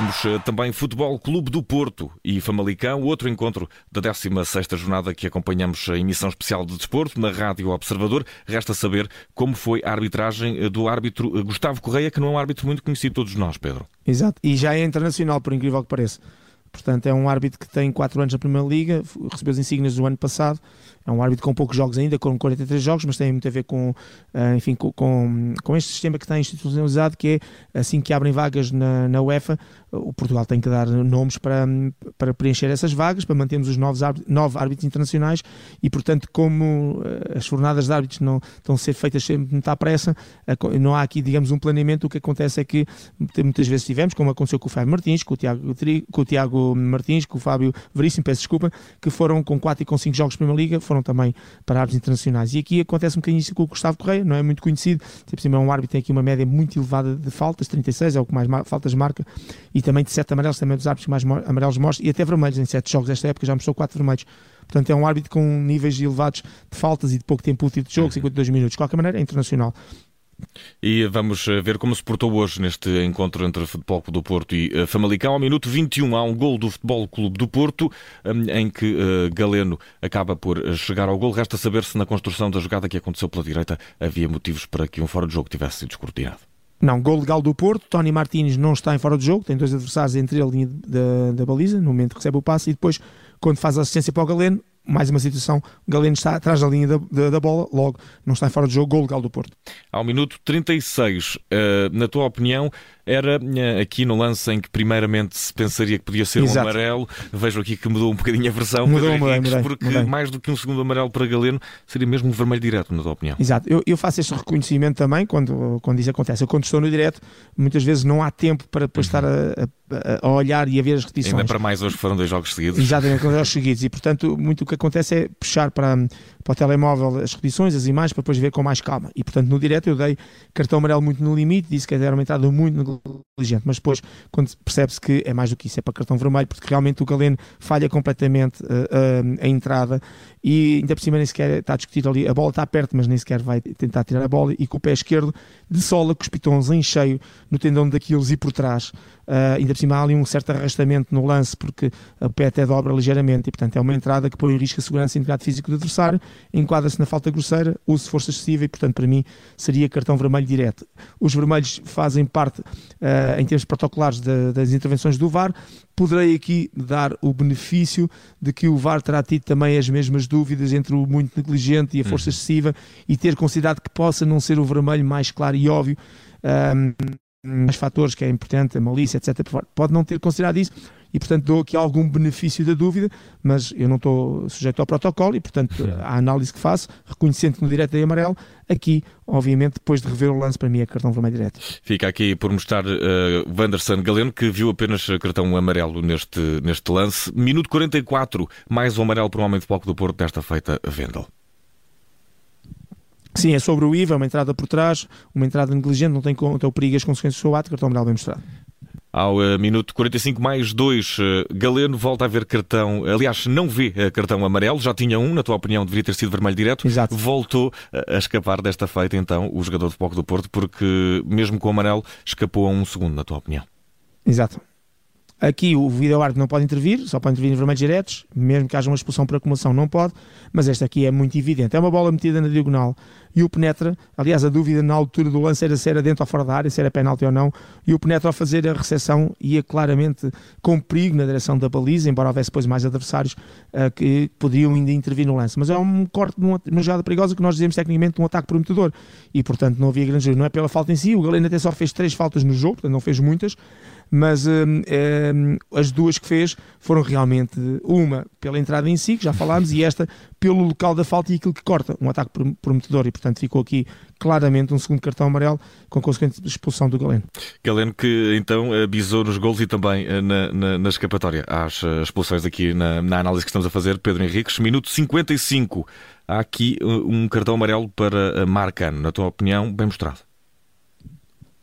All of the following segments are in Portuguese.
temos uh, também Futebol Clube do Porto e Famalicão, outro encontro da 16ª jornada que acompanhamos a emissão especial de desporto na Rádio Observador. Resta saber como foi a arbitragem do árbitro Gustavo Correia, que não é um árbitro muito conhecido todos nós, Pedro. Exato, e já é internacional, por incrível que pareça. Portanto, é um árbitro que tem 4 anos na Primeira Liga, recebeu as insígnias do ano passado. É um árbitro com poucos jogos ainda, com 43 jogos, mas tem muito a ver com, uh, enfim, com, com, este sistema que está institucionalizado, que é assim que abrem vagas na, na UEFA, o Portugal tem que dar nomes para, para preencher essas vagas, para mantermos os novos árbitros, nove árbitros internacionais e, portanto, como uh, as jornadas de árbitros não estão a ser feitas sempre muito à pressa, não há aqui, digamos, um planeamento, o que acontece é que muitas vezes tivemos, como aconteceu com o Fábio Martins, com o Tiago, com o Tiago Martins, com o Fábio Veríssimo, peço desculpa, que foram com 4 e com 5 jogos de Primeira Liga, foram também para árbitros internacionais. E aqui acontece um bocadinho isso com o Gustavo Correia, não é muito conhecido, tipo, é um árbitro que tem aqui uma média muito elevada de faltas, 36 é o que mais faltas marca, e também de 7 amarelos, também dos árbitros que mais amarelos mostra, e até vermelhos em 7 jogos desta época, já mostrou 4 vermelhos. Portanto, é um árbitro com níveis elevados de faltas e de pouco tempo útil de jogo, 52 minutos. De qualquer maneira, é internacional. E vamos eh, ver como se portou hoje neste encontro entre Futebol Clube do Porto e eh, Famalicão. Ao minuto 21 há um gol do Futebol Clube do Porto hum, em que eh, Galeno acaba por chegar ao gol. Resta saber se na construção da jogada que aconteceu pela direita havia motivos para que um fora de jogo tivesse sido escrutinado. Não, gol legal do Porto. Tony Martins não está em fora de jogo, tem dois adversários entre a linha da, da baliza, no momento que recebe o passe, e depois, quando faz a assistência para o Galeno, mais uma situação, Galeno está atrás da linha da, da, da, bola, logo não está fora de jogo, gol legal do Porto. Ao minuto 36, uh, eh, na tua opinião, era uh, aqui no lance em que primeiramente se pensaria que podia ser Exato. um amarelo, vejo aqui que mudou um bocadinho a versão, mudou, Henriques, mudei, porque mudei. mais do que um segundo amarelo para Galeno, seria mesmo um vermelho direto, na tua opinião. Exato, eu, eu faço este reconhecimento também quando, quando isso acontece. Eu quando estou no direto, muitas vezes não há tempo para depois uhum. estar a, a, a, olhar e a ver as repetições. Ainda para mais hoje foram dois jogos seguidos. Exatamente, dois jogos seguidos, e portanto muito o que acontece é puxar para, para o telemóvel as repetições, as imagens, para depois ver com mais calma. E portanto, no direto eu dei cartão amarelo muito no limite, disse que era uma entrada muito negligente, mas depois, quando percebe-se que é mais do que isso, é para cartão vermelho, porque realmente o Galeno falha completamente uh, uh, a entrada e ainda por cima nem sequer está a discutir ali, a bola está perto, mas nem sequer vai tentar tirar a bola e com o pé esquerdo de sola, com os pitons em cheio no tendão daqueles e por trás. Uh, ainda por cima há ali um certo arrastamento no lance, porque o pé até dobra ligeiramente e, portanto, é uma entrada que põe em risco a segurança e integridade física do adversário, enquadra-se na falta grosseira, uso de força excessiva e, portanto, para mim seria cartão vermelho direto. Os vermelhos fazem parte, uh, em termos protocolares, de, das intervenções do VAR. Poderei aqui dar o benefício de que o VAR terá tido também as mesmas dúvidas entre o muito negligente e a força uhum. excessiva e ter considerado que possa não ser o vermelho mais claro e óbvio. Um, mais fatores que é importante, a malícia, etc. Pode não ter considerado isso e, portanto, dou aqui algum benefício da dúvida, mas eu não estou sujeito ao protocolo e, portanto, a análise que faço, reconhecendo que no direto é amarelo, aqui, obviamente, depois de rever o lance, para mim é cartão vermelho direto. Fica aqui por mostrar uh, Wanderson Galeno, que viu apenas cartão amarelo neste, neste lance. Minuto 44, mais um amarelo para o homem de palco do Porto desta feita, Vendel. Sim, é sobre o IVA, uma entrada por trás, uma entrada negligente, não tem conta o perigo e as consequências do seu ato, cartão amarelo bem mostrado. Ao uh, minuto 45 mais 2, uh, eh, Galeno volta a ver cartão, aliás, não vê uh, cartão amarelo, já tinha um, na tua opinião deveria ter sido vermelho direto, Exato. voltou a escapar desta feita então o jogador de Foco do Porto, porque mesmo com o amarelo escapou a um segundo, na tua opinião. Exato. Aqui o vídeo árbitro não pode intervir, só pode intervir em vermelhos diretos, mesmo que haja uma expulsão por acumulação não pode, mas esta aqui é muito evidente. É uma bola metida na diagonal e o penetra, aliás a dúvida na altura do lance era se era dentro ou fora da área, se era penalti ou não, e o penetra ao fazer a recepção ia claramente com perigo na direção da baliza, embora houvesse depois mais adversários uh, que poderiam ainda intervir no lance. Mas é um corte numa, numa jogada perigosa que nós dizemos tecnicamente um ataque prometedor e portanto não havia grande Não é pela falta em si, o Galeno até só fez três faltas no jogo, portanto não fez muitas, mas hum, hum, as duas que fez foram realmente uma pela entrada em si, que já falámos, e esta pelo local da falta e aquilo que corta, um ataque prometedor, e portanto ficou aqui claramente um segundo cartão amarelo com consequente expulsão do Galeno. Galeno que então avisou nos gols e também eh, na, na, na escapatória às eh, expulsões aqui na, na análise que estamos a fazer, Pedro Henriques, minuto 55. Há aqui eh, um cartão amarelo para Marcano, na tua opinião, bem mostrado.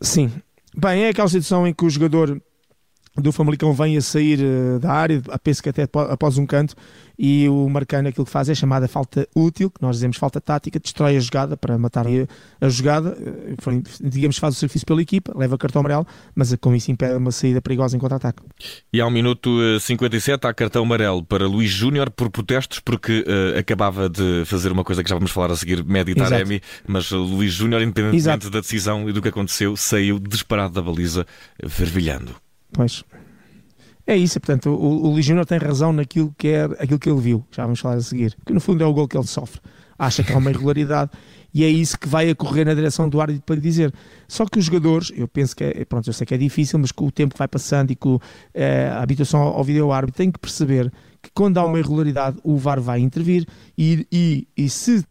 Sim, Bem, é aquela situação em que o jogador do Famalicão vem a sair uh, da área, a penso que até após um canto, e o Marcano aquilo que faz é chamada falta útil, que nós dizemos falta tática, destrói a jogada para matar a, jogada, uh, digamos faz o serviço pela equipa, leva cartão amarelo, mas com isso impede uma saída perigosa em contra-ataque. E ao minuto 57 há cartão amarelo para Luís Júnior por protestos, porque uh, acabava de fazer uma coisa que já vamos falar a seguir, Medi Taremi, mas Luís Júnior, independentemente Exato. da decisão e do que aconteceu, saiu disparado da baliza, fervilhando. Pois. É isso, portanto, o, o tem razão naquilo que é aquilo que ele viu, já vamos falar a seguir, que no fundo é o gol que ele sofre. Acha que há uma irregularidade e é isso que vai a correr na direção do árbitro para lhe dizer. Só que os jogadores, eu penso que é, pronto, eu sei que é difícil, mas com o tempo que vai passando e com é, a habitação ao vídeo árbitro, tem que perceber que quando há uma irregularidade, o VAR vai intervir e, e, e se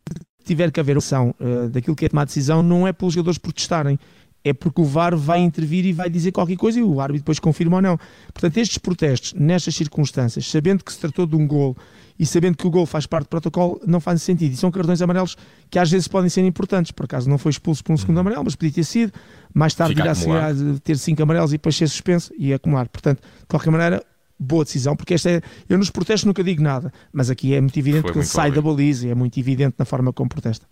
tiver que haver opção uh, daquilo que é tomar decisão, não é pelos jogadores protestarem, é porque o VAR vai intervir e vai dizer qualquer coisa e o árbitro depois confirma ou não. Portanto, estes protestos, nestas circunstâncias, sabendo que se tratou de um gol e sabendo que o gol faz parte do protocolo, não faz sentido. E são cartões amarelos que às vezes podem ser importantes. Por acaso não foi expulso por um segundo uhum. amarelo, mas podia ter sido. Mais tarde irá ter cinco amarelos e depois ser suspenso e acumular. Portanto, de qualquer maneira, boa decisão, porque esta é, eu nos protestos nunca digo nada, mas aqui é muito evidente Foi que ele sai da baliza, é muito evidente na forma como protesta.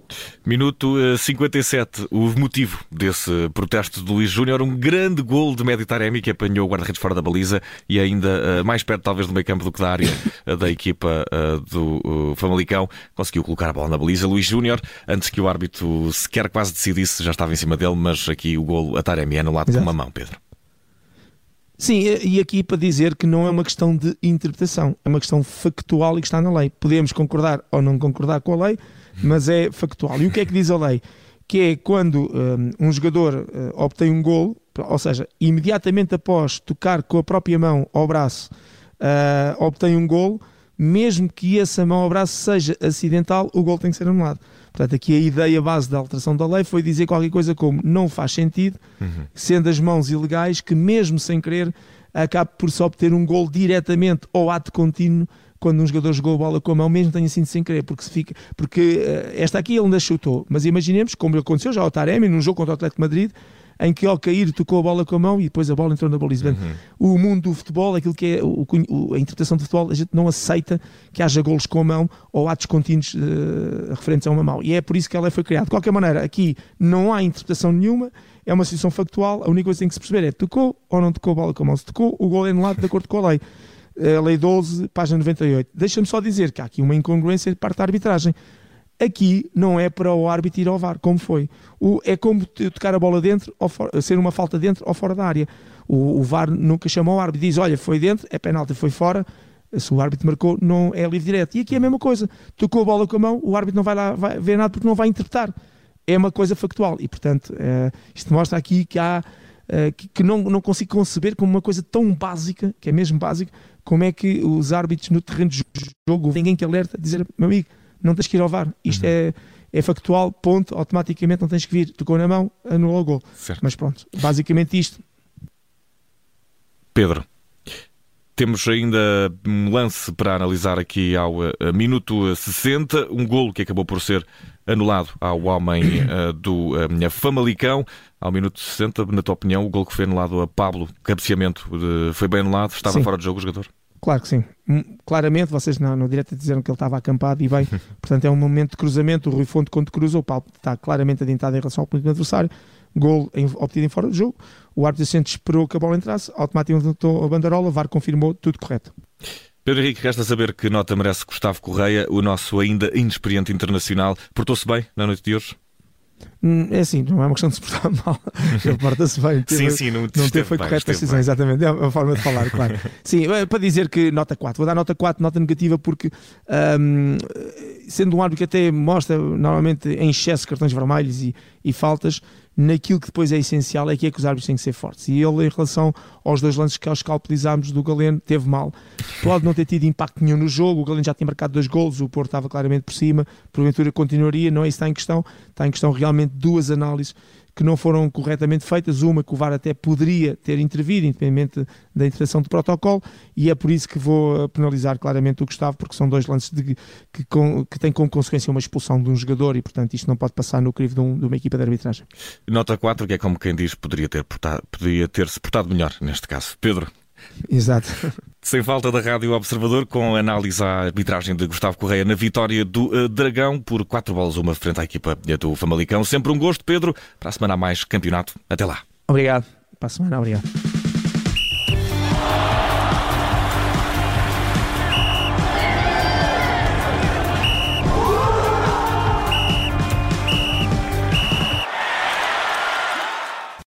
Minuto 57, eh, o motivo desse protesto de Luís Júnior, um grande gol de Medi Taremi que apanhou o guarda-redes fora da baliza e ainda uh, mais perto talvez do meio campo do que da área uh, da equipa do Famalicão, conseguiu colocar a bola na baliza. Luís Júnior, antes que o árbitro sequer quase decidisse, já estava em cima dele, mas aqui o gol a Taremi é anulado Exato. com uma mão, Pedro. Sim, e aqui para dizer que não é uma questão de interpretação, é uma questão factual e que está na lei. Podemos concordar ou não concordar com a lei, mas é factual. E o que é que diz a lei? Que é quando um, um jogador uh, obtém um gol, ou seja, imediatamente após tocar com a própria mão ao braço, uh, obtém um gol, mesmo que essa mão ao braço seja acidental, o gol tem que ser anulado. Portanto, aqui a ideia base da alteração da lei foi dizer qualquer coisa como não faz sentido, uhum. sendo as mãos ilegais, que mesmo sem querer acabe por só obter um gol diretamente ou ato contínuo quando um jogador jogou a bola com a mão, mesmo tenha sido sem querer, porque, se fica, porque uh, esta aqui ele ainda chutou, mas imaginemos, como aconteceu já ao Taremi, num jogo contra o Atlético de Madrid, em que ao cair tocou a bola com a mão e depois a bola entrou na baliza. Uhum. O mundo do futebol, aquilo que é o, o, a interpretação do futebol, a gente não aceita que haja golos com a mão ou atos contínuos uh, referentes a uma mão. E é por isso que ela foi criada. De qualquer maneira, aqui não há interpretação nenhuma, é uma situação factual, a única coisa que tem que se perceber é tocou ou não tocou a bola com a mão. Se tocou, o gol é anulado de acordo com a lei. A lei 12, página 98. Deixa-me só dizer que há aqui uma incongruência de parte da arbitragem. Aqui não é para o árbitro ir ao VAR, como foi. O, é como tocar a bola dentro, ou for, ser uma falta dentro ou fora da área. O, o VAR nunca chama o árbitro, diz: Olha, foi dentro, é penalti, foi fora. Se o árbitro marcou, não é livre direto. E aqui é a mesma coisa. Tocou a bola com a mão, o árbitro não vai lá vai ver nada porque não vai interpretar. É uma coisa factual. E, portanto, é, isto mostra aqui que há. É, que, que não, não consigo conceber como uma coisa tão básica, que é mesmo básica, como é que os árbitros no terreno de jogo, ninguém que alerta, dizer, meu amigo, não tens que ir ao VAR. Isto uhum. é, é factual, ponto, automaticamente não tens que vir. Tocou na mão, anulou o gol. Certo. Mas pronto, basicamente isto. Pedro. Temos ainda um lance para analisar aqui ao uh, minuto 60, um golo que acabou por ser anulado ao homem uh, do uh, Famalicão. Ao minuto 60, na tua opinião, o gol que foi anulado a Pablo, cabeceamento, foi bem anulado? Estava Sim. fora de jogo o jogador? Claro que sim. Hum, claramente, vocês no, no direto disseram que ele estava acampado e bem, portanto é um momento de cruzamento. O Rui Fonte, quando cruza, o Paulo está claramente adiantado em relação ao ponto do adversário. Gol em, obtido em fora do jogo. O árbitro assistente esperou que a bola entrasse, automaticamente notou a banderola, VAR confirmou tudo correto. Pedro Henrique, resta saber que nota merece Gustavo Correia, o nosso ainda inexperiente internacional. Portou-se bem na noite de hoje? Hum, é assim, não é uma questão de se portar mal. Ele porta-se bem. Teve, sim, sim, não, não teve, foi correta a decisão, bem. exatamente. É a forma de falar, claro. sim, é para dizer que nota 4. Vou dar nota 4, nota negativa, porque um, sendo um árbitro que até mostra normalmente em excesso cartões vermelhos e, e faltas, naquilo que depois é essencial é que é que os árbitros têm que ser fortes. E ele, em relação aos dois lances que escalpelizámos do Galeno, teve mal. Pode não ter tido impacto nenhum no jogo, o Galeno já tinha marcado dois golos, o Porto estava claramente por cima, porventura continuaria, não é isso que está em questão, está em questão realmente duas análises que não foram corretamente feitas, uma que o VAR até poderia ter intervido, independente da interação do protocolo, e é por isso que vou penalizar claramente o Gustavo, porque são dois lances de, que, com, que têm como consequência uma expulsão de um jogador e, portanto, isto não pode passar no crivo de, um, de uma equipa de arbitragem. Nota 4, que é como quem diz, poderia ter, portado, poderia ter se portado melhor neste caso. Pedro, Exato. Sem falta da Rádio Observador, com análise à arbitragem de Gustavo Correia na vitória do uh, Dragão por 4 bolas uma frente à equipa do Famalicão. Sempre um gosto, Pedro. Para a semana a mais campeonato. Até lá. Obrigado. Para a semana, obrigado.